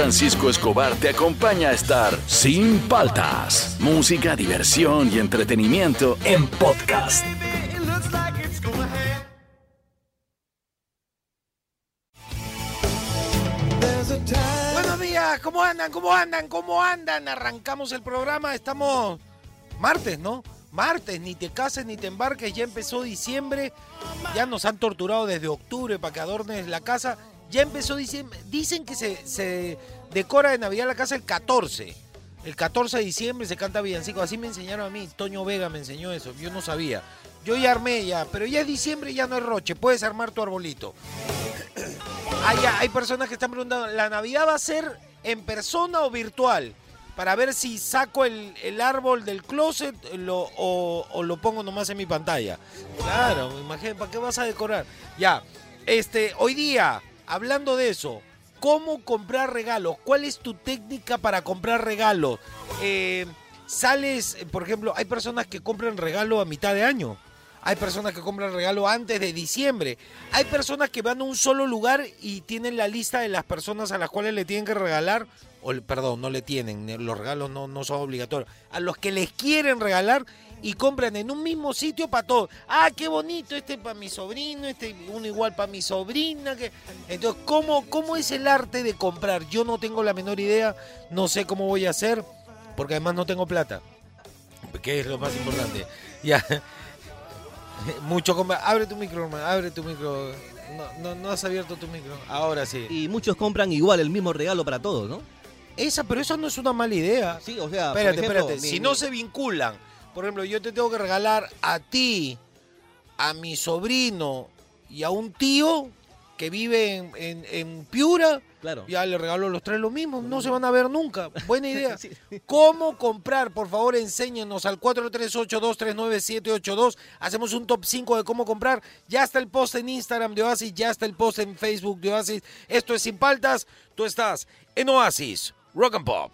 Francisco Escobar te acompaña a estar sin paltas. Música, diversión y entretenimiento en podcast. Buenos días, ¿cómo andan? ¿Cómo andan? ¿Cómo andan? Arrancamos el programa, estamos martes, ¿no? Martes, ni te cases ni te embarques, ya empezó diciembre, ya nos han torturado desde octubre para que adornes la casa, ya empezó diciembre, dicen que se, se decora de Navidad la casa el 14, el 14 de diciembre se canta villancico, así me enseñaron a mí, Toño Vega me enseñó eso, yo no sabía, yo ya armé ya, pero ya es diciembre, ya no es roche, puedes armar tu arbolito. Hay, hay personas que están preguntando, ¿la Navidad va a ser en persona o virtual? Para ver si saco el, el árbol del closet lo- o, o lo pongo nomás en mi pantalla. Claro, imagínate, ¿para qué vas a decorar? Ya, este, hoy día, hablando de eso, ¿cómo comprar regalos? ¿Cuál es tu técnica para comprar regalos? Eh, sales, por ejemplo, hay personas que compran regalo a mitad de año. Hay personas que compran regalo antes de diciembre. Hay personas que van a un solo lugar y tienen la lista de las personas a las cuales le tienen que regalar. O, perdón, no le tienen, los regalos no, no son obligatorios. A los que les quieren regalar y compran en un mismo sitio para todos. Ah, qué bonito, este para mi sobrino, este uno igual para mi sobrina. Que... Entonces, ¿cómo, ¿cómo es el arte de comprar? Yo no tengo la menor idea, no sé cómo voy a hacer, porque además no tengo plata. Que es lo más importante. Ya. Mucho compra. Abre tu micro, hermano. Abre tu micro. No, no, no has abierto tu micro. Ahora sí. Y muchos compran igual el mismo regalo para todos, ¿no? Esa, pero eso no es una mala idea. Sí, o sea, por Espérate, ejemplo, espérate. mi- si mi- no se vinculan, por ejemplo, yo te tengo que regalar a ti, a mi sobrino y a un tío que vive en, en- en Piura, Claro. ya le regalo a los tres lo mismo. No se van a ver nunca. Buena idea. Sí. ¿Cómo comprar? Por favor, enséñenos al 438-239-782. Hacemos un top 5 de cómo comprar. Ya está el post en Instagram de Oasis, ya está el post en Facebook de Oasis. Esto es Sin Paltas. Tú estás en Oasis. Rock and Pop.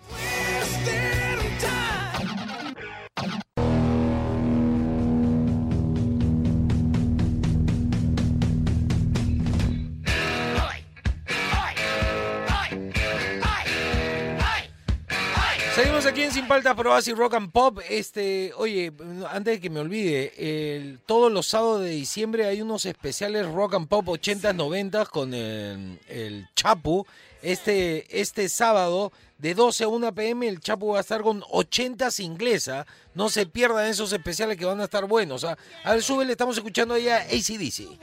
Seguimos aquí en Sin Paltas por Oasis Rock and Pop. Este, oye, antes de que me olvide, todos los sábados de diciembre hay unos especiales Rock and Pop 80s, 90s con el, el Chapu. Este, este sábado de 12 a 1 pm el Chapu va a estar con 80s inglesa. No se pierdan esos especiales que van a estar buenos. ¿ah? A ver, súbele, estamos escuchando ahí a ACDC.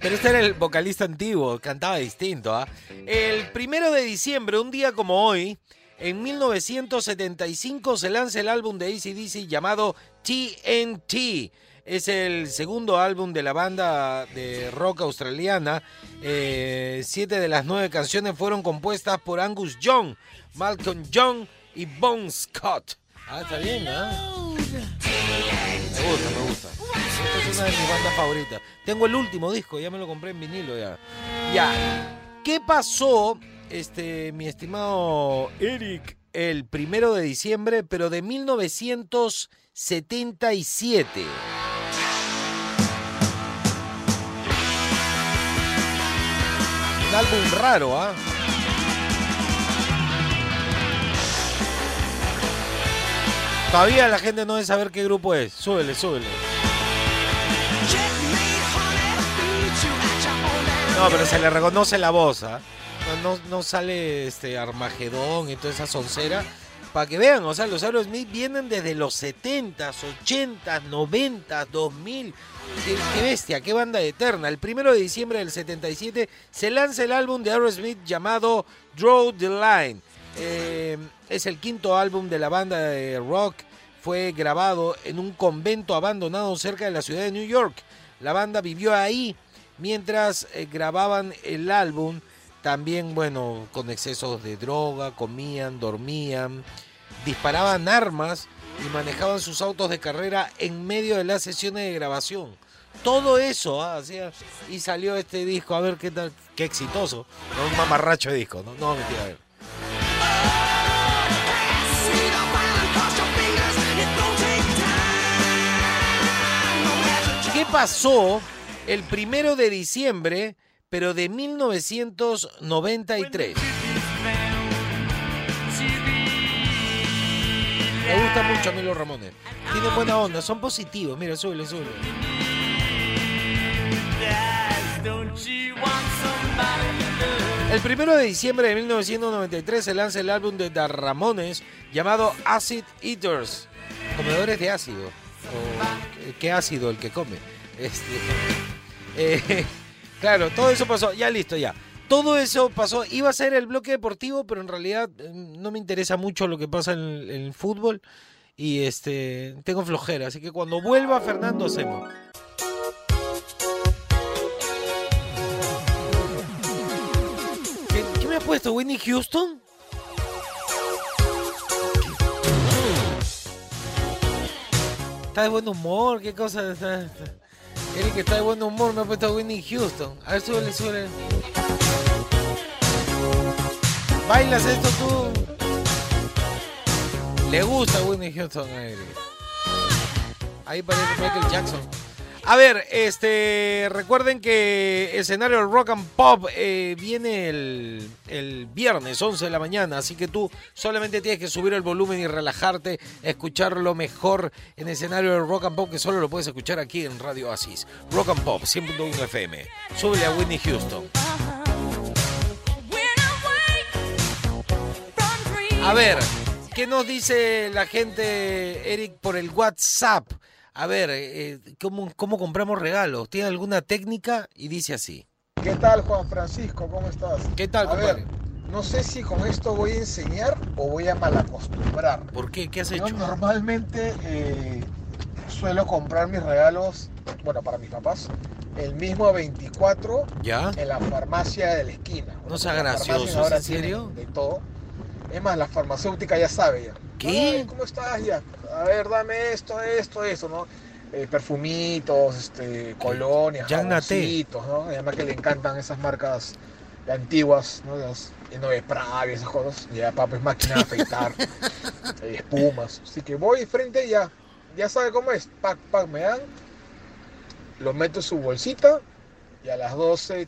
Pero este era el vocalista antiguo, cantaba distinto. ¿ah? El primero de diciembre, un día como hoy, en 1975 se lanza el álbum de ACDC llamado TNT. Es el segundo álbum de la banda de rock australiana. Eh, siete de las nueve canciones fueron compuestas por Angus Young, Malcolm Young y Bon Scott. Ah, está bien, ¿ah? Me gusta, me gusta. Esta es una de mis bandas favoritas. Tengo el último disco, ya me lo compré en vinilo ya. Ya. ¿Qué pasó, este, mi estimado Eric, el primero de diciembre, pero de 1977? Álbum raro, ¿ah? Todavía la gente no debe saber qué grupo es. Súbele, súbele. No, pero se le reconoce la voz, ¿ah? No, no, sale este Armagedón y toda esa soncera. Para que vean, o sea, los Aerosmith vienen desde los 70s, 80s, 90s, 2000. Qué, bestia, qué banda eterna. El primero de diciembre del 77 se lanza el álbum de Aerosmith llamado Draw the Line. Eh, es el quinto álbum de la banda de rock. Fue grabado en un convento abandonado cerca de la ciudad de New York. La banda vivió ahí mientras eh, grababan el álbum. También, bueno, con excesos de droga, comían, dormían, disparaban armas y manejaban sus autos de carrera en medio de las sesiones de grabación. Todo eso, ah, hacía- y salió este disco, a ver qué tal, qué exitoso. Un mamarracho de disco, no, no mentira, a ver. ¿Qué pasó el primero de diciembre, pero de 1993. Me gusta mucho a mí los Ramones. Tienen buena onda, son positivos. Mira, sube, sube. El primero de diciembre de 1993 se lanza el álbum de The Ramones llamado Acid Eaters, comedores de ácido. O, ¿Qué ácido el que come? Este, eh, claro, todo eso pasó. Ya listo, ya. Todo eso pasó. Iba a ser el bloque deportivo, pero en realidad eh, no me interesa mucho lo que pasa en el, fútbol. Y este tengo flojera. Así que cuando vuelva Fernando hacemos. ¿Qué, me ha puesto? ¿Whitney Houston? Está de buen humor, qué cosa. Está, está. Eric está de buen humor, me ha puesto Whitney Houston. A ver, súbele, súbele. ¿Bailas esto tú? Le gusta Whitney Houston a Eric. Ahí parece Michael Jackson. A ver, este, recuerden que escenario del Rock and Pop eh, viene el, el, viernes, 11 de la mañana, así que tú solamente tienes que subir el volumen y relajarte, escucharlo mejor en escenario del Rock and Pop, que solo lo puedes escuchar aquí en Radio Asis. Rock and Pop, 100.1 FM. Súbele a Whitney Houston. A ver, ¿qué nos dice la gente, Eric, por el WhatsApp? A ver, eh, ¿cómo, ¿cómo, compramos regalos? ¿Tiene alguna técnica? Y dice así. ¿Qué tal, Juan Francisco? ¿Cómo estás? ¿Qué tal, a compadre? Ver, no sé si con esto voy a enseñar o voy a malacostumbrar. ¿Por qué? ¿Qué has hecho? Yo normalmente eh, suelo comprar mis regalos, bueno, para mis papás, el mismo 24 ¿Ya? en la farmacia de la esquina. No sea gracioso, ¿en serio? De todo. Es más, la farmacéutica ya sabe ya. ¿Qué? ¿Cómo estás ya? A ver, dame esto, esto, eso, ¿no? Eh, perfumitos, este, colonias, jaboncitos, ¿no? Además que le encantan esas marcas antiguas, ¿no? Las Nove Pravi, esas cosas. Ya, papá, es máquina de afeitar, eh, espumas. Así que voy frente y ya, ya sabe cómo es. Pac, pac, me dan, lo meto en su bolsita y a las 12,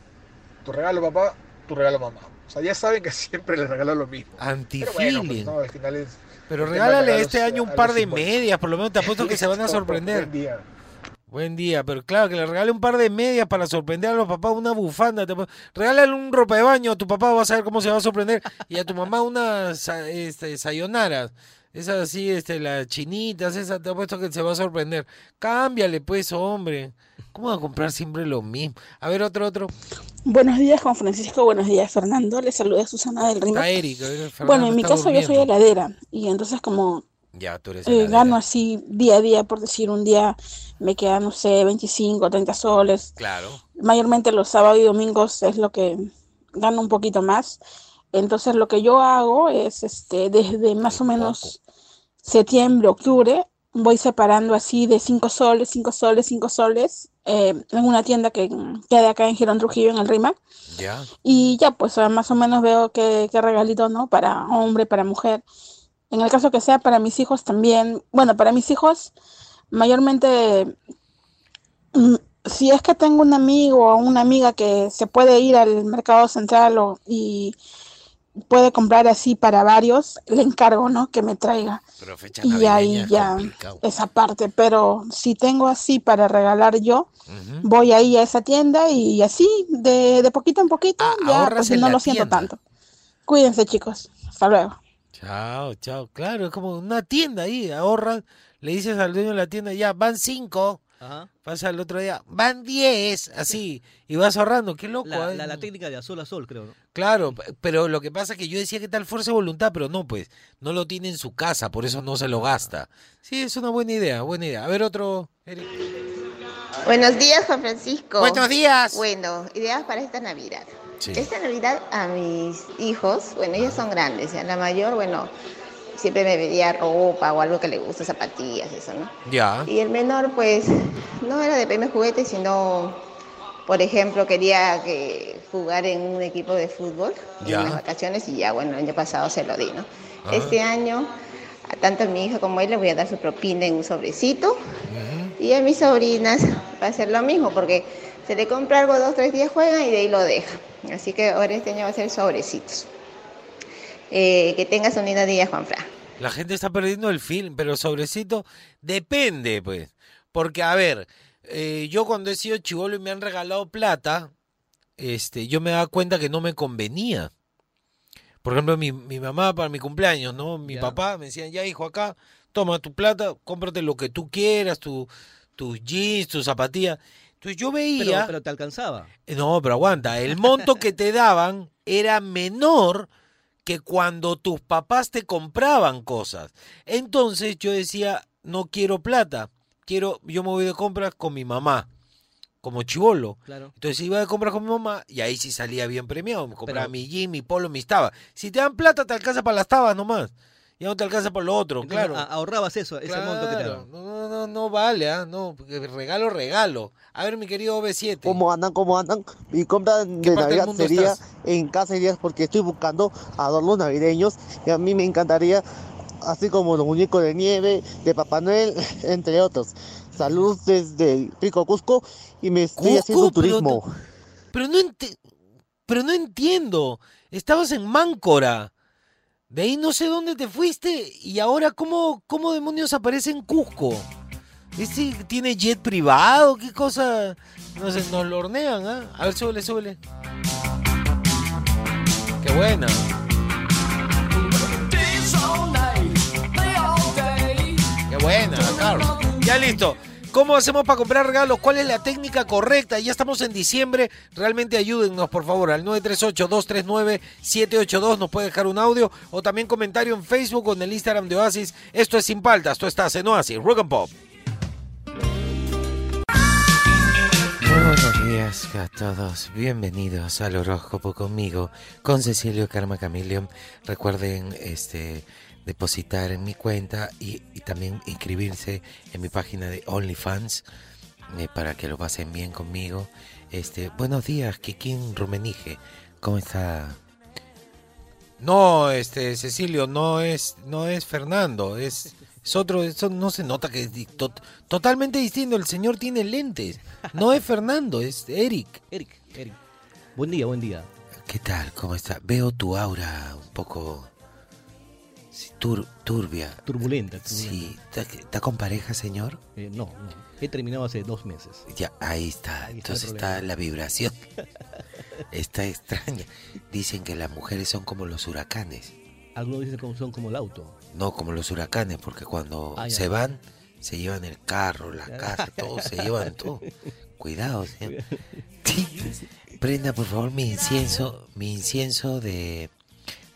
tu regalo papá, tu regalo mamá. O sea, ya saben que siempre les regalo lo mismo. Antifeeling. Pero, bueno, pues, no, al final es, Pero regálale este año un par de medias, por lo menos te apuesto que se van a sorprender. Buen día. Buen día, pero claro, que le regale un par de medias para sorprender a los papás, una bufanda. Te... Regálale un ropa de baño, tu papá va a saber cómo se va a sorprender. Y a tu mamá unas este, sayonaras. Esas así, este, las chinitas, esas, te apuesto que se va a sorprender. Cámbiale, pues, hombre. ¿Cómo va a comprar siempre lo mismo? A ver, otro, otro. Buenos días, Juan Francisco. Buenos días, Fernando. Les saluda Susana del Río. Bueno, en mi caso durmiendo. yo soy heladera y entonces como ya, tú eres eh, gano así día a día, por decir, un día me quedan, no sé, 25, 30 soles. Claro. Mayormente los sábados y domingos es lo que gano un poquito más. Entonces lo que yo hago es, este, desde más o menos septiembre, octubre, voy separando así de 5 soles, 5 soles, 5 soles, eh, en una tienda que queda acá en Girón Trujillo, en el RIMAC. Y ya, pues más o menos veo qué, qué regalito, ¿no? Para hombre, para mujer. En el caso que sea para mis hijos también, bueno, para mis hijos mayormente, mm, si es que tengo un amigo o una amiga que se puede ir al mercado central o, y puede comprar así para varios, le encargo, ¿no? Que me traiga. y ahí ya complicado. esa parte, pero si tengo así para regalar yo, uh -huh. voy ahí a esa tienda y así, de, de poquito en poquito, ah, ya pues, no lo siento tanto. Cuídense chicos, hasta luego. Chao, chao. Claro, es como una tienda ahí, ahorras, le dices al dueño de la tienda, ya, van cinco. Ajá. Pasa el otro día, van 10, así, y vas ahorrando, qué loco. La, ¿eh? la, la, técnica de a sol a sol, creo. ¿no? Claro, pero lo que pasa es que yo decía que tal fuerza de voluntad, pero no, pues, no lo tiene en su casa, por eso no se lo gasta. Sí, es una buena idea, buena idea. A ver, otro, Eric. Buenos días, Juan Francisco. Buenos días. Bueno, ideas para esta Navidad. Sí. Esta Navidad a mis hijos, bueno, ellos son grandes, ya la mayor, bueno, siempre me pedía ropa o algo que le gusta, zapatillas, eso, ¿no? Ya. Y el menor, pues, no era de pedirme juguetes, sino, por ejemplo, quería que jugar en un equipo de fútbol Ya. en las vacaciones y ya, bueno, el año pasado se lo di, ¿no? Ah. Este año, a tanto a mi hija como a él le voy a dar su propina en un sobrecito y a mis sobrinas va a ser lo mismo, porque Se le compra algo dos, tres días, juegan y de ahí lo deja. Así que ahora este año va a ser sobrecitos. Eh, que tengas un lindo día, Juanfra. La gente está perdiendo el film, pero sobrecito depende, pues. Porque, a ver, eh, yo cuando he sido chivolo y me han regalado plata, este, yo me daba cuenta que no me convenía. Por ejemplo, mi, mi mamá para mi cumpleaños, ¿no? Mi papá me decían, ya hijo, acá, toma tu plata, cómprate lo que tú quieras, tu, tus jeans, tus zapatillas. Entonces yo veía... Pero, te alcanzaba. Eh, no, pero aguanta, el monto que te daban era menor que cuando tus papás te compraban cosas. Entonces yo decía, no quiero plata, quiero, yo me voy de compras con mi mamá como chivolo. Claro. Entonces iba de compras con mi mamá y ahí sí salía bien premiado. Me compraba mi jean, mi polo, mi tabas. Si te dan plata, te alcanza para las tabas nomás. Ya no te alcanza por lo otro, claro. ahorrabas eso, ese monto que te daban. No, no, no, vale, ¿ah? No, regalo, regalo. A ver, mi querido B7. ¿Cómo andan? ¿Cómo andan? Mi compra de Navidad sería en casa días porque estoy buscando adornos navideños y a mí me encantaría, así como los muñecos de nieve, de Papá Noel, entre otros. Salud desde Pico Cusco y me estoy haciendo turismo. Pero no, pero no entiendo. Estabas en Máncora. De ahí no sé dónde te fuiste y ahora cómo, cómo demonios aparece en Cusco. ¿Este tiene jet privado? ¿Qué cosa? No sé, nos lo hornean, ¿ah? A ver, súbele, súbele. Qué buena. Qué buena, Carlos. Ya listo. ¿Cómo hacemos para comprar regalos? ¿Cuál es la técnica correcta? Ya estamos en diciembre. Realmente ayúdennos, por favor, al 938-239-782. Nos puede dejar un audio o también comentario en Facebook o en el Instagram de Oasis. Esto es Sin Paltas. Esto está en Oasis. Rock and Pop. buenos días a todos. Bienvenidos al horóscopo conmigo, con Cecilio Karma Camilion. Recuerden, este depositar en mi cuenta y, también inscribirse en mi página de OnlyFans eh, para que lo pasen bien conmigo. Este, buenos días, Kikín Rumenige. ¿Cómo está? No, este, Cecilio, no es, no es Fernando, es, es otro, eso no se nota que es totalmente distinto. El señor tiene lentes. No es Fernando, es Eric. Eric, Eric. Buen día, buen día. ¿Qué tal? ¿Cómo está? Veo tu aura un poco turbia. Turbulenta, Sí. ¿Está con pareja, señor? Eh, no, no. He terminado hace dos meses. Ya, ahí está. Entonces está, la vibración. está extraña. Dicen que las mujeres son como los huracanes. Algunos dicen que son como el auto. No, como los huracanes, porque cuando ah, se van, se llevan el carro, la casa, todo, se llevan todo. Cuidado, señor. Prenda, por favor, mi incienso, mi incienso de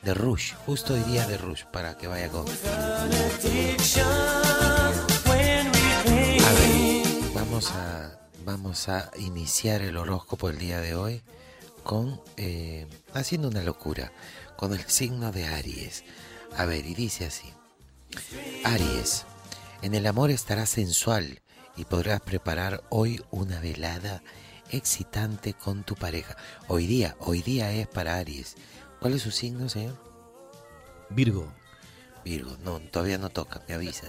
de Rush, justo día de Rush, para que vaya con. A ver, vamos a, vamos a iniciar el horóscopo el día de hoy con eh, haciendo una locura, con el signo de Aries. A ver, y dice así: Aries, en el amor estarás sensual y podrás preparar hoy una velada excitante con tu pareja. Hoy día, hoy día es para Aries ¿Cuál es su signo, señor? Virgo. Virgo, no, todavía no toca, me avisa.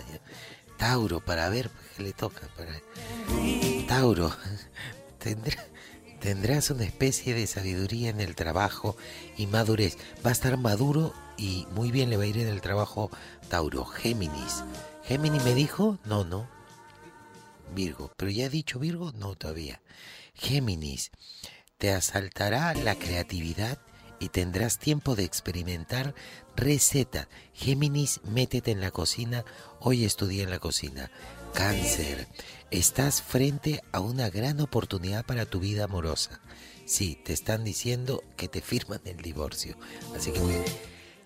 Tauro, para ver qué le toca. Para... Tauro, tendrás una especie de sabiduría en el trabajo y madurez. Va a estar maduro y muy bien le va a ir en el trabajo Tauro. Géminis. ¿Géminis me dijo? No, no. Virgo. ¿Pero ya ha dicho Virgo? No, todavía. Géminis. Te asaltará la creatividad y tendrás tiempo de experimentar receta. Géminis, métete en la cocina, hoy estudia en la cocina. Cáncer, estás frente a una gran oportunidad para tu vida amorosa. Sí, te están diciendo que te firman el divorcio. Así que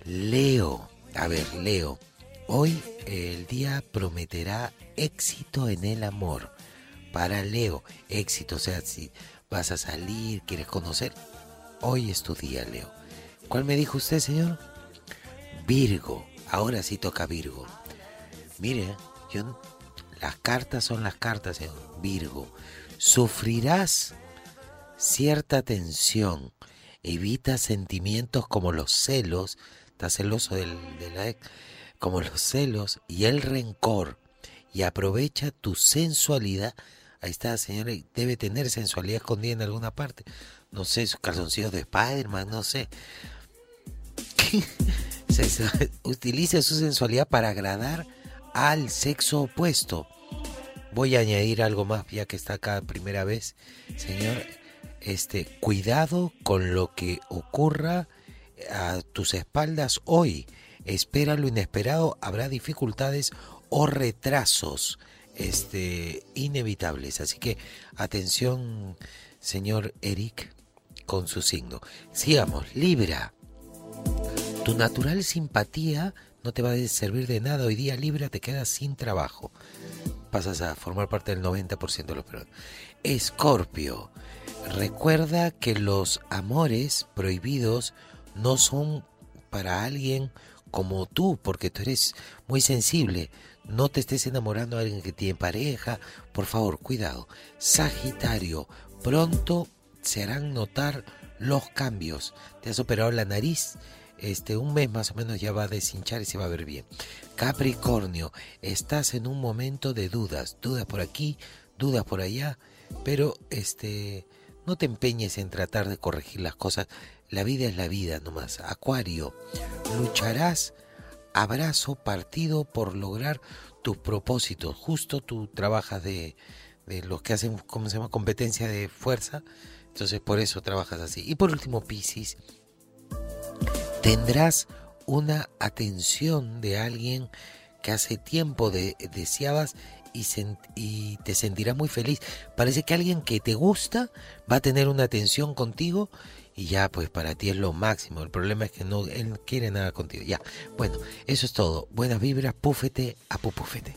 Leo, a ver, Leo, hoy el día prometerá éxito en el amor. Para Leo, éxito, o sea, si vas a salir, quieres conocer, Hoy es tu día, Leo. ¿Cuál me dijo usted, señor? Virgo. Ahora sí toca Virgo. Mire, yo, las cartas son las cartas, señor. Virgo. Sufrirás cierta tensión. Evita sentimientos como los celos. Estás celoso del, de la ex. Como los celos y el rencor. Y aprovecha tu sensualidad Ahí está, señora, debe tener sensualidad escondida en alguna parte. No sé, sus calzoncillos de Spider-Man, no sé. Utilice su sensualidad para agradar al sexo opuesto. Voy a añadir algo más, ya que está acá primera vez, señor. Este, cuidado con lo que ocurra a tus espaldas hoy. Espera lo inesperado, habrá dificultades o retrasos este, inevitables. Así que atención, señor Eric, con su signo. Sigamos, Libra. Tu natural simpatía no te va a servir de nada. Hoy día Libra te quedas sin trabajo. Pasas a formar parte del 90% de los peruanos. Escorpio. Recuerda que los amores prohibidos no son para alguien como tú, porque tú eres muy sensible. No te estés enamorando de alguien que tiene pareja. Por favor, cuidado. Sagitario, pronto se harán notar los cambios. Te has operado la nariz. Este, un mes más o menos ya va a deshinchar y se va a ver bien. Capricornio, estás en un momento de dudas, dudas por aquí, dudas por allá, pero este, no te empeñes en tratar de corregir las cosas. La vida es la vida nomás. Acuario, lucharás abrazo partido por lograr tus propósitos. Justo tú trabajas de, de los que hacen, ¿cómo se llama? Competencia de fuerza. Entonces por eso trabajas así. Y por último, Piscis, tendrás una atención de alguien que hace tiempo de, deseabas y, y, te sentirás muy feliz. Parece que alguien que te gusta va a tener una atención contigo y ya pues para ti es lo máximo. El problema es que no él quiere nada contigo. Ya, bueno, eso es todo. Buenas vibras, púfete a pupufete.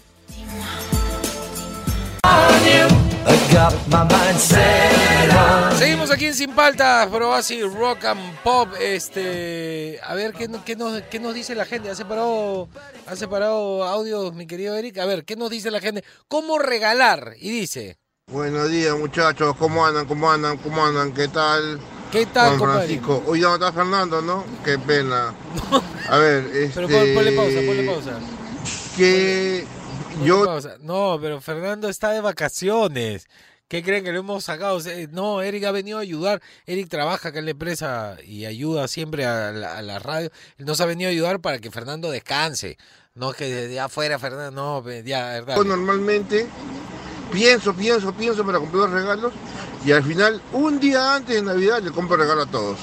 Seguimos aquí en Sin Paltas, pero así rock and pop. Este, a ver qué, qué, nos, qué nos dice la gente. ¿Ha separado, ha separado audios, mi querido Eric? A ver, ¿qué nos dice la gente? ¿Cómo regalar? Y dice. Buenos días, muchachos. ¿Cómo andan? ¿Cómo andan? ¿Cómo andan? ¿Qué tal? ¿Qué tal, Juan Francisco? Hoy ya está Fernando, ¿no? Qué pena. A ver, este... Pero ponle pausa, ponle pausa. Que yo... No, pero Fernando está de vacaciones. ¿Qué creen que lo hemos sacado? No, Eric ha venido a ayudar. Eric trabaja acá en la empresa y ayuda siempre a la, radio. Él nos ha venido a ayudar para que Fernando descanse. No que de afuera, Fernando, no, ya, verdad. Yo normalmente pienso, pienso, pienso para comprar los regalos y al final, un día antes de Navidad, le compro regalo a todos.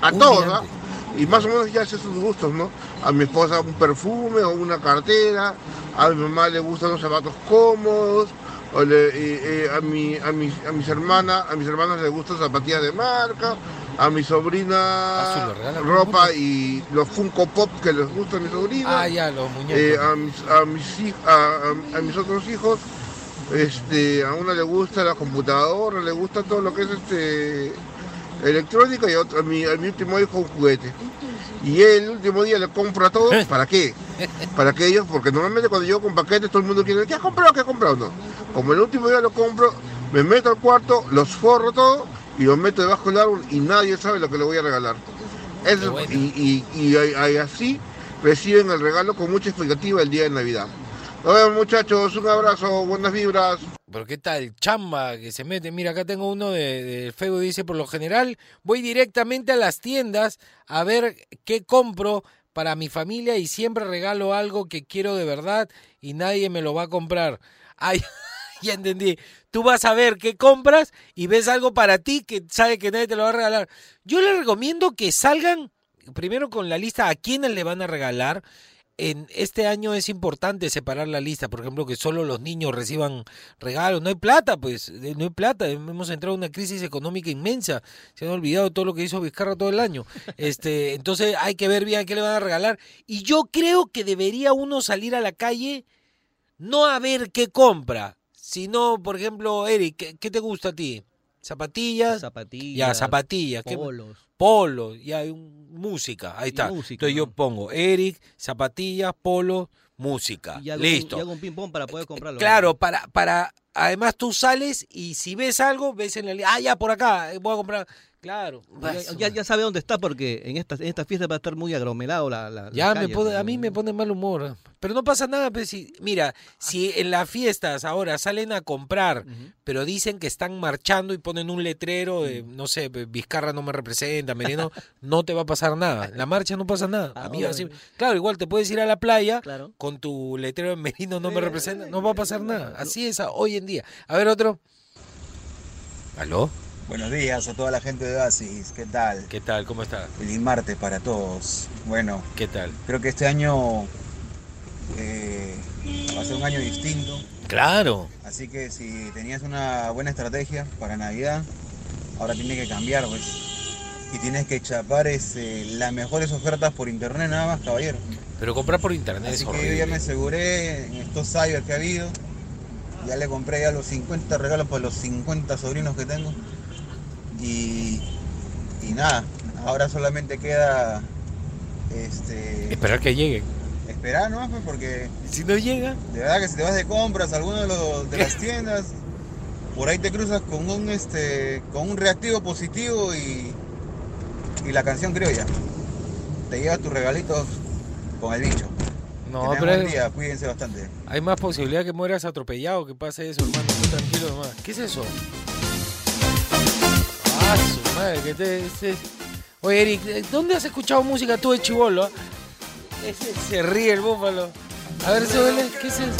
A todos, ¿no? Y más o menos ya sé sus gustos, ¿no? A mi esposa un perfume o una cartera, a mi mamá le gustan los zapatos cómodos, o le, a, mi, a, mis, a mis hermanas, a mis hermanas les gustan zapatillas de marca, a mi sobrina ah, ropa y los Funko Pop que les gusta a mi sobrina. Ah, ya, los muñecos. Eh, a, mis, a, mis, a, a mis otros hijos este, a una le gusta la computadora, le gusta todo lo que es este electrónica y a, otro, a, mi, a mi último hijo un juguete. Y el último día le compra todo, ¿para qué? Para que ellos, porque normalmente cuando yo con paquetes todo el mundo quiere, ¿qué has comprado? ¿Qué has comprado? No. Como el último día lo compro, me meto al cuarto, los forro todo y los meto debajo del árbol y nadie sabe lo que le voy a regalar. y, y, y así reciben el regalo con mucha expectativa el día de Navidad. Nos vemos muchachos, un abrazo, buenas vibras. Pero qué tal, chamba que se mete. Mira, acá tengo uno de, de Facebook, dice, por lo general voy directamente a las tiendas a ver qué compro para mi familia y siempre regalo algo que quiero de verdad y nadie me lo va a comprar. Ay, ya entendí. Tú vas a ver qué compras y ves algo para ti que sabe que nadie te lo va a regalar. Yo le recomiendo que salgan primero con la lista a quiénes le van a regalar en este año es importante separar la lista, por ejemplo, que solo los niños reciban regalos. No hay plata, pues, no hay plata. Hemos entrado en una crisis económica inmensa. Se han olvidado todo lo que hizo Vizcarra todo el año. Este, entonces hay que ver bien qué le van a regalar. Y yo creo que debería uno salir a la calle no a ver qué compra, sino, por ejemplo, Eric, ¿qué, te gusta a ti? ¿Zapatillas? Zapatillas. Ya, zapatillas. Polos. Polo, y hay música, ahí está. Entonces yo pongo Eric, zapatillas, polo, música. Listo. y hago un para poder comprarlo. Claro, para, para, además tú sales y si ves algo, ves en la ah, ya por acá, voy a comprar. Claro. Ya, ya, sabe dónde está porque en esta, en esta fiesta va a estar muy aglomerado la, la Ya me pone, a mí me pone mal humor. Pero no pasa nada, pues, si, mira, si en las fiestas ahora salen a comprar, pero dicen que están marchando y ponen un letrero de, no sé, Vizcarra no me representa, Merino, no te va a pasar nada. La marcha no pasa nada. A mí así, claro, igual te puedes ir a la playa con tu letrero de Merino no me representa, no va a pasar nada. Así es hoy en día. A ver otro. ¿Aló? Buenos días a toda la gente de Oasis, ¿qué tal? ¿Qué tal? ¿Cómo está? Feliz martes para todos. Bueno, ¿qué tal? Creo que este año eh, va a ser un año distinto. Claro. Así que si tenías una buena estrategia para Navidad, ahora tiene que cambiar, pues. Y tienes que chapar ese, las mejores ofertas por internet nada más, caballero. Pero comprar por internet Así es que yo ya me aseguré en estos cyber que ha habido. Ya le compré ya los 50 regalos para los 50 sobrinos que tengo. Y, nada, ahora solamente queda este, esperar que llegue Esperar, ¿no? Pues porque. Si no llega. De verdad que si te vas de compras a alguno de, los, de las tiendas, por ahí te cruzas con un este con un reactivo positivo y, y la canción criolla. Te lleva tus regalitos con el bicho. No, pero. Día, cuídense bastante. Hay más posibilidad que mueras atropellado que pase eso, hermano. tranquilo nomás. ¿Qué es eso? Ah, madre, que te, este... Oye, Eric, ¿dónde has escuchado música tú de chivolo? Ese se ríe el búfalo. A ver, ¿qué es eso?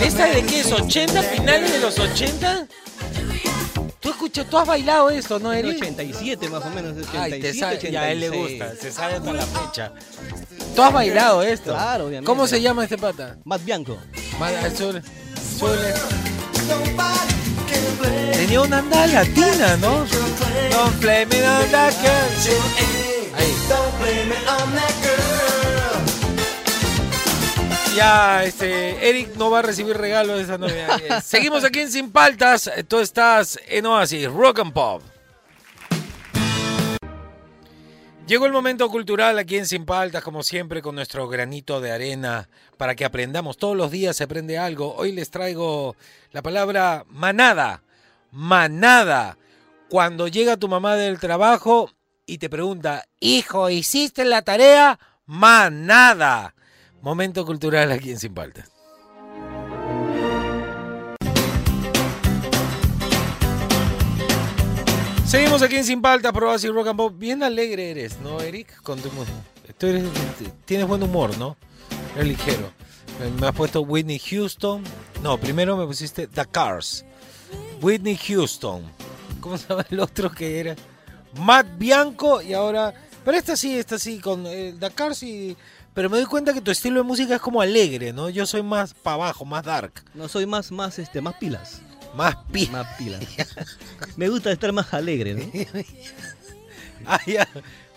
¿Esta de qué es? ¿80? ¿Finales de los 80? ¿Tú escuchas, tú has bailado esto, no, Eric? 87 más o menos, 87, Ay, te sabe, ya a él le gusta, se sabe hasta la fecha. ¿Tú has bailado esto? Claro, obviamente. ¿Cómo se llama este pata? Matt Bianco. Matt, suele, suele. Tenía una anda latina, ¿no? Don't play me on that girl. Ahí. Ya, este, Eric no va a recibir regalos esa Navidad. Seguimos aquí en Sin Paltas. Tú estás en Oasis, Rock and Pop. Llegó el momento cultural aquí en Sin Paltas, como siempre, con nuestro granito de arena para que aprendamos. Todos los días se aprende algo. Hoy les traigo la palabra manada manada. Cuando llega tu mamá del trabajo y te pregunta, hijo, ¿hiciste la tarea? Manada. Momento cultural aquí en Sin Paltas. Seguimos aquí en Sin Paltas, probas y rock and pop. Bien alegre eres, ¿no, Eric? Con tienes buen humor, ¿no? Eres ligero. Me has puesto Whitney Houston. No, primero me pusiste The Cars. Whitney Houston. ¿Cómo se llama el otro que era? Matt Bianco y ahora... Pero esta sí, esta sí, con el Dakar sí... Pero me doy cuenta que tu estilo de música es como alegre, ¿no? Yo soy más para abajo, más dark. No, soy más, más, este, más pilas. Más pilas. Más pilas. me gusta estar más alegre, ¿no? ah, ya.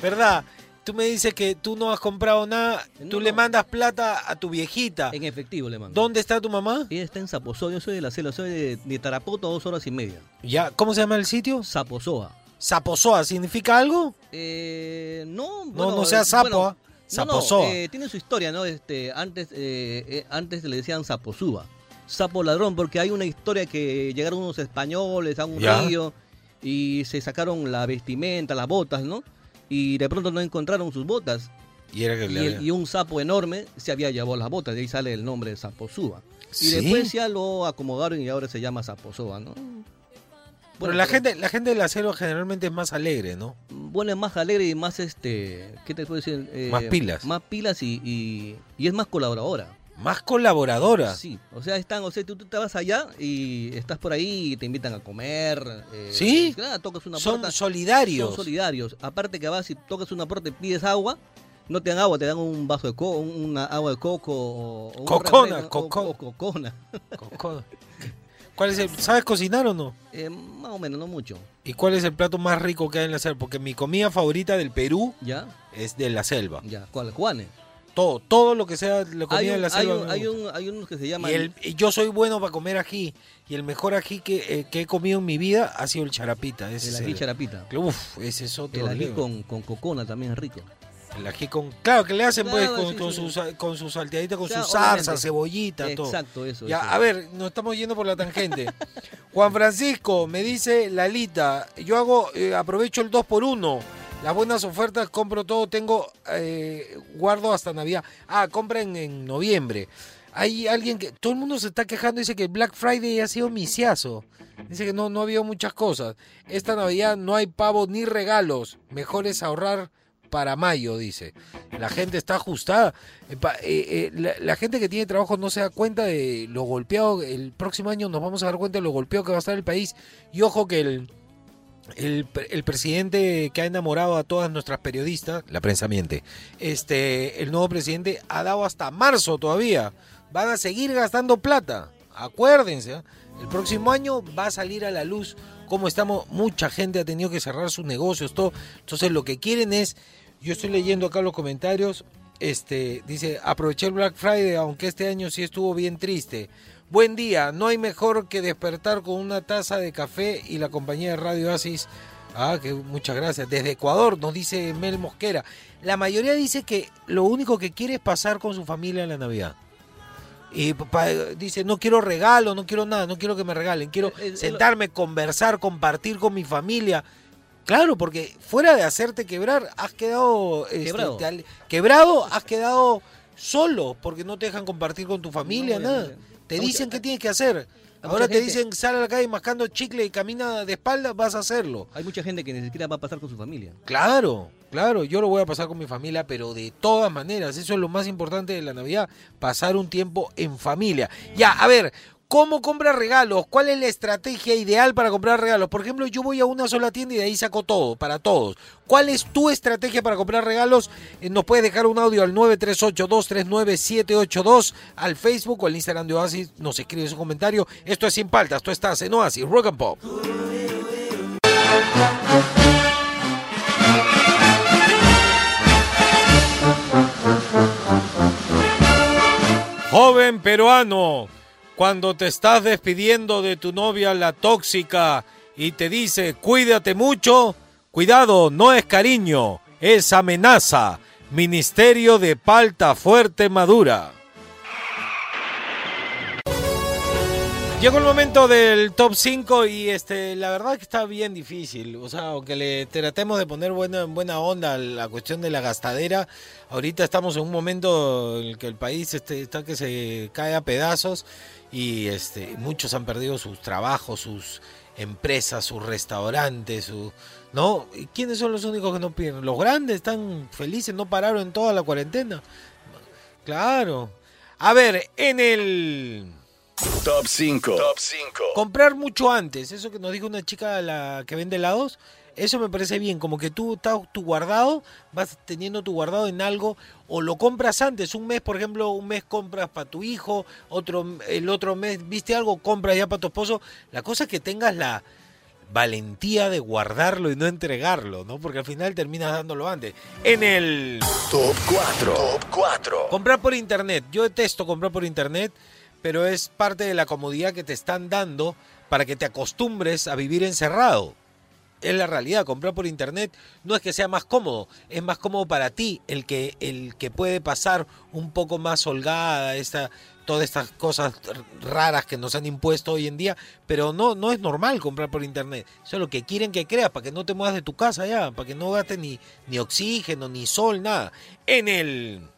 ¿Verdad? Tú me dices que tú no has comprado nada, tú le mandas plata a tu viejita. En efectivo le mando. ¿Dónde está tu mamá? Ella está en Zaposoa, yo soy de la selva, soy de, de Tarapoto dos horas y media. ¿Ya? ¿Cómo se llama el sitio? Zaposoa. ¿Zaposoa significa algo? Eh, no, no, no sea sapo, Zaposoa. eh, tiene su historia, ¿no? Este, antes, eh, eh, antes le decían Zaposúa, sapo ladrón, porque hay una historia que llegaron unos españoles a un río y se sacaron la vestimenta, las botas, ¿no? Y de pronto no encontraron sus botas. Y, era y, un sapo enorme se había llevado las botas, de ahí sale el nombre de Saposúa. Y después ya lo acomodaron y ahora se llama Saposoa, ¿no? Bueno, la gente, la gente de la selva generalmente es más alegre, ¿no? Bueno, es más alegre y más este, ¿qué te puedo decir? Eh, más pilas. Más pilas y, y, es más colaboradora. Más colaboradora. Sí, o sea, están, o sea, tú, te vas allá y estás por ahí y te invitan a comer. Eh, sí. tocas una Son solidarios. Son solidarios. Aparte que vas y tocas una puerta y pides agua, no te dan agua, te dan un vaso de coco, una agua de coco o, cocona, coco. cocona. ¿Cuál es el, ¿Sabes cocinar o no? Eh, más o menos, no mucho. ¿Y cuál es el plato más rico que hay en la selva? Porque mi comida favorita del Perú ¿Ya? es de la selva. Ya, ¿cuál? Juanes. Todo, todo lo que sea la comida de la selva. Hay, un, hay, unos que se llaman. Y yo soy bueno para comer ají. Y el mejor ají que, eh, que he comido en mi vida ha sido el charapita. el ají charapita. Uf, ese es otro. El ají con, con, cocona también es rico. El ají con. Claro, que le hacen pues con, sí, con sí. sus con su salteadita, con Claro, su salsa, cebollita, todo. Exacto, eso, Ya, eso. a ver, nos estamos yendo por la tangente. Juan Francisco me dice Lalita, yo hago, eh, aprovecho el 2 por 1 Las buenas ofertas, compro todo, tengo, eh, guardo hasta Navidad. Ah, compra en, noviembre. Hay alguien que, todo el mundo se está quejando, dice que Black Friday ha sido misiazo. Dice que no, no ha habido muchas cosas. Esta Navidad no hay pavo ni regalos. Mejor es ahorrar para mayo, dice. La gente está ajustada. Eh, eh, la, la gente que tiene trabajo no se da cuenta de lo golpeado. El próximo año nos vamos a dar cuenta de lo golpeado que va a estar el país. Y ojo que el, el, el presidente que ha enamorado a todas nuestras periodistas, la prensa miente, este, el nuevo presidente ha dado hasta marzo todavía. Van a seguir gastando plata. Acuérdense, ¿ah? el próximo año va a salir a la luz cómo estamos. Mucha gente ha tenido que cerrar sus negocios, todo. Entonces lo que quieren es, yo estoy leyendo acá los comentarios, este, dice, aproveché el Black Friday, aunque este año sí estuvo bien triste. Buen día, no hay mejor que despertar con una taza de café y la compañía de Radio Asis. Ah, que muchas gracias. Desde Ecuador nos dice Mel Mosquera. La mayoría dice que lo único que quiere es pasar con su familia en la Navidad. Y pa- dice, no quiero regalo, no quiero nada, no quiero que me regalen, quiero sentarme, conversar, compartir con mi familia. Claro, porque fuera de hacerte quebrar, has quedado este, Quebrado. te al- quebrado, has quedado solo, porque no te dejan compartir con tu familia, No, nada. Te dicen qué tienes que hacer. Ahora te gente- dicen, sal a la calle mascando chicle y camina de espalda, vas a hacerlo. Hay mucha gente que ni siquiera va a pasar con su familia. Claro, claro, yo lo voy a pasar con mi familia, pero de todas maneras, eso es lo más importante de la Navidad, pasar un tiempo en familia. Ya, a ver, ¿cómo comprar regalos? ¿Cuál es la estrategia ideal para comprar regalos? Por ejemplo, yo voy a una sola tienda y de ahí saco todo, para todos. ¿Cuál es tu estrategia para comprar regalos? Eh, nos puedes dejar un audio al 938-239-782, al Facebook o al Instagram de Oasis, nos escribe su comentario. Esto es Sin Paltas, tú estás en Oasis, Rock and Pop. Joven peruano, cuando te estás despidiendo de tu novia la tóxica y te dice cuídate mucho, cuidado, no es cariño, es amenaza. Ministerio de Palta Fuerte Madura. Llegó el momento del top 5 y este la verdad que está bien difícil. O sea, aunque le tratemos de poner buena, buena onda la cuestión de la gastadera, ahorita estamos en un momento en el que el país este, está que se cae a pedazos y este, muchos han perdido sus trabajos, sus empresas, sus restaurantes, su, ¿no? ¿Y quiénes son los únicos que no pierden? Los grandes están felices, no pararon en toda la cuarentena. Claro. A ver, en el... Top 5. Top 5. Comprar mucho antes, eso que nos dijo una chica la que vende helados, eso me parece bien, como que tú estás tu guardado, vas teniendo tu guardado en algo o lo compras antes, un mes, por ejemplo, un mes compras para tu hijo, otro el otro mes viste algo, compras ya para tu esposo, la cosa es que tengas la valentía de guardarlo y no entregarlo, ¿no? Porque al final terminas dándolo antes. En el Top 4. Top 4. Comprar por internet. Yo detesto comprar por internet, pero es parte de la comodidad que te están dando para que te acostumbres a vivir encerrado. Es la realidad, comprar por internet no es que sea más cómodo, es más cómodo para ti, el que, el que puede pasar un poco más holgada esta, todas estas cosas raras que nos han impuesto hoy en día, pero no, no es normal comprar por internet. Eso es lo que quieren que creas, para que no te muevas de tu casa ya, para que no gastes ni, ni oxígeno, ni sol, nada. En el...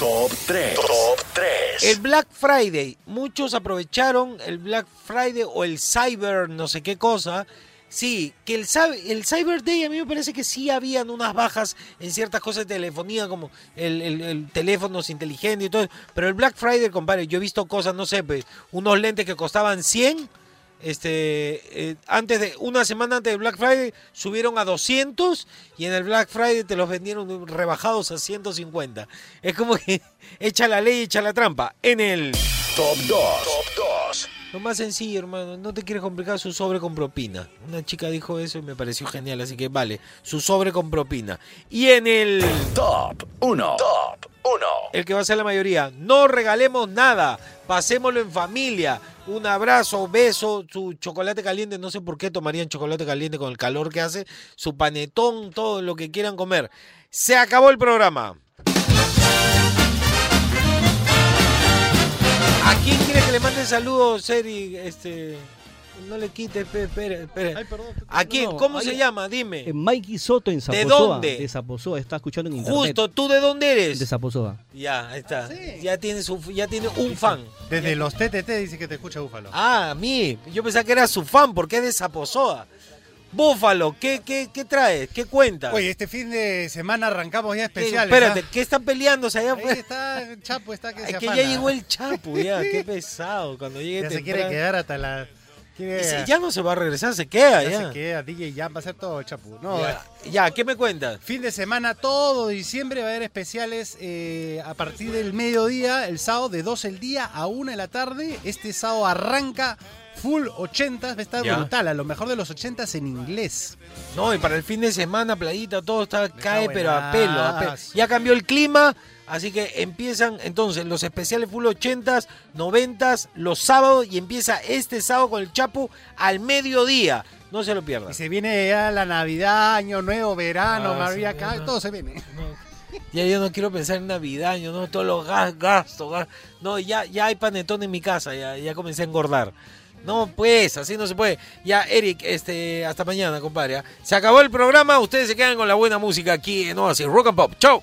Top 3. Top 3. El Black Friday, muchos aprovecharon el Black Friday o el Cyber no sé qué cosa. Sí, que el, el Cyber Day a mí me parece que sí habían unas bajas en ciertas cosas de telefonía como el, el, el teléfonos inteligentes y todo. Pero el Black Friday, compadre, yo he visto cosas, no sé, pues, unos lentes que costaban 100. Este, eh, antes de una semana antes del Black Friday subieron a 200 y en el Black Friday te los vendieron rebajados a 150. Es como que echa la ley, echa la trampa. En el Top 2. Top 2. lo más sencillo, hermano, no te quieres complicar su sobre con propina. Una chica dijo eso y me pareció genial, así que vale, su sobre con propina. Y en el Top 1. Top 1. el que va a ser la mayoría, no regalemos nada, pasémoslo en familia. Un abrazo, beso, su chocolate caliente. No sé por qué tomarían chocolate caliente con el calor que hace. Su panetón, todo lo que quieran comer. Se acabó el programa. ¿A quién quiere que le mande saludos, Seri? Este. No le quites, espera, espera. ¿A quién? ¿Cómo se llama? Dime. Eh, Mikey Soto en Zaposoa. ¿De dónde? De Zaposoa, está escuchando en internet. Justo, ¿tú de dónde eres? De Zaposoa. Ya, ahí está. Ya tiene su, ya tiene un fan. Desde los TTT dice que te escucha Búfalo. Ah, a mí. Yo pensaba que era su fan porque es de Zaposoa. Búfalo, ¿qué, qué, qué traes? ¿Qué cuentas? Oye, este fin de semana arrancamos ya especiales. espérate, ¿qué están peleándose allá? Ahí está el Chapo, está que Es se que afana. ya llegó el Chapo, ya, qué pesado. Cuando llegue Ya se quiere quedar hasta la... ya no se va a regresar, se queda ya ya. se queda, DJ Jam va a hacer todo, Chapu. No, Ya, ya, ¿qué me cuentas? Fin de semana, todo diciembre va a haber especiales eh, a partir del mediodía, el sábado de 12 del día a 1 de la tarde. Este sábado arranca full 80, va a estar Ya. brutal, a lo mejor de los 80 en inglés. No, y para el fin de semana, playita, todo está cae, pero a pelo, a pelo. Ya cambió el clima, así que empiezan entonces los especiales full 80s, 90s, los sábados, y empieza este sábado con el Chapo al mediodía. No se lo Y pierdan. se viene ya la Navidad, Año Nuevo, verano, Ah, María acá, no. todo se viene. Ya yo no quiero pensar en Navidad, yo no, todos los gas- gastos. gas- No, ya, ya hay panetón en mi casa, ya, ya comencé a engordar. No, pues, así no se puede. Ya, Eric, este, hasta mañana, compadre. ¿ah? Se acabó el programa, ustedes se quedan con la buena música aquí en Oasis Rock and Pop. ¡Chau!